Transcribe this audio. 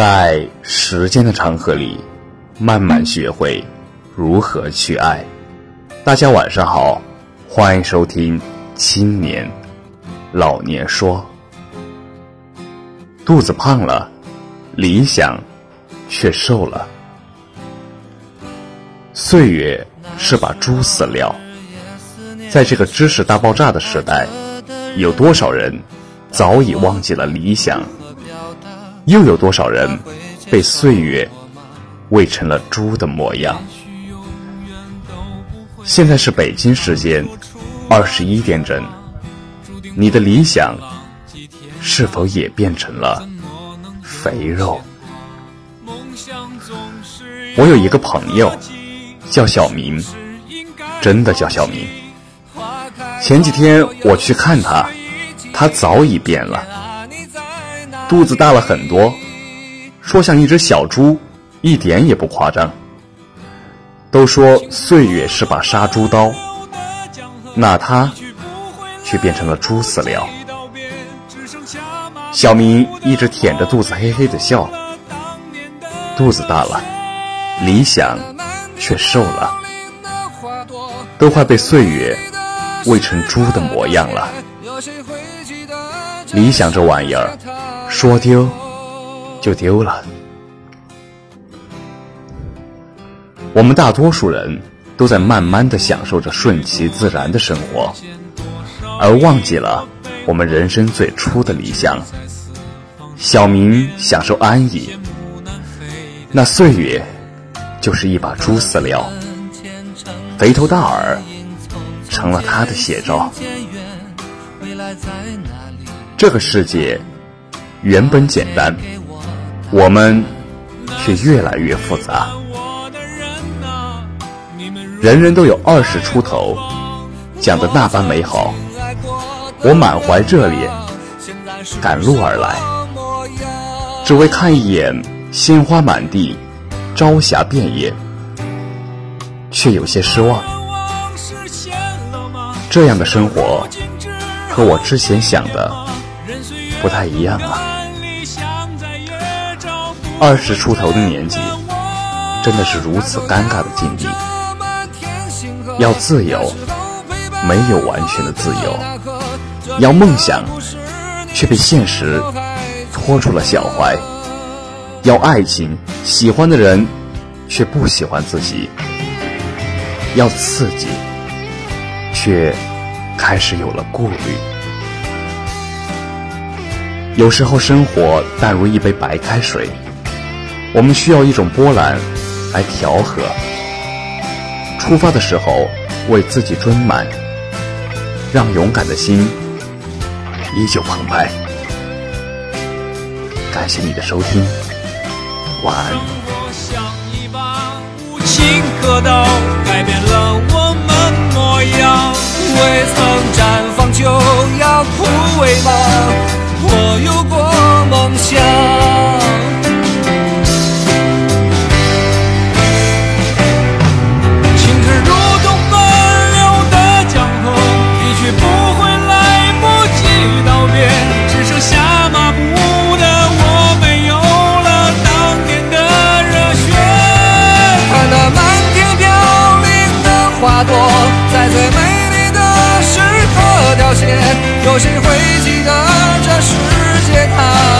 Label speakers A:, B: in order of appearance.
A: 在时间的长河里，慢慢学会如何去爱。大家晚上好，欢迎收听《青年老年说》。肚子胖了，理想却瘦了。岁月是把猪饲料，在这个知识大爆炸的时代，有多少人早已忘记了理想？又有多少人被岁月喂成了猪的模样？现在是北京时间二十一点整，你的理想是否也变成了肥肉？我有一个朋友叫小明，真的叫小明。前几天我去看他，他早已变了。肚子大了很多，说像一只小猪，一点也不夸张。都说岁月是把杀猪刀，那他却变成了猪饲料。小明一直舔着肚子，嘿嘿的笑。肚子大了，理想却瘦了，都快被岁月喂成猪的模样了。理想这玩意儿。说丢就丢了。我们大多数人都在慢慢的享受着顺其自然的生活，而忘记了我们人生最初的理想。小明享受安逸，那岁月就是一把猪饲料，肥头大耳成了他的写照。未来在哪这个世界。原本简单，我们却越来越复杂。人人都有二十出头，讲的那般美好。我满怀热烈，赶路而来，只为看一眼鲜花满地，朝霞遍野，却有些失望。这样的生活和我之前想的不太一样啊。二十出头的年纪，真的是如此尴尬的境地。要自由，没有完全的自由；要梦想，却被现实拖住了脚踝；要爱情，喜欢的人却不喜欢自己；要刺激，却开始有了顾虑。有时候，生活淡如一杯白开水。我们需要一种波澜来调和。出发的时候，为自己装满，让勇敢的心依旧澎湃。感谢你的收听，晚安。有谁会记得这世界它？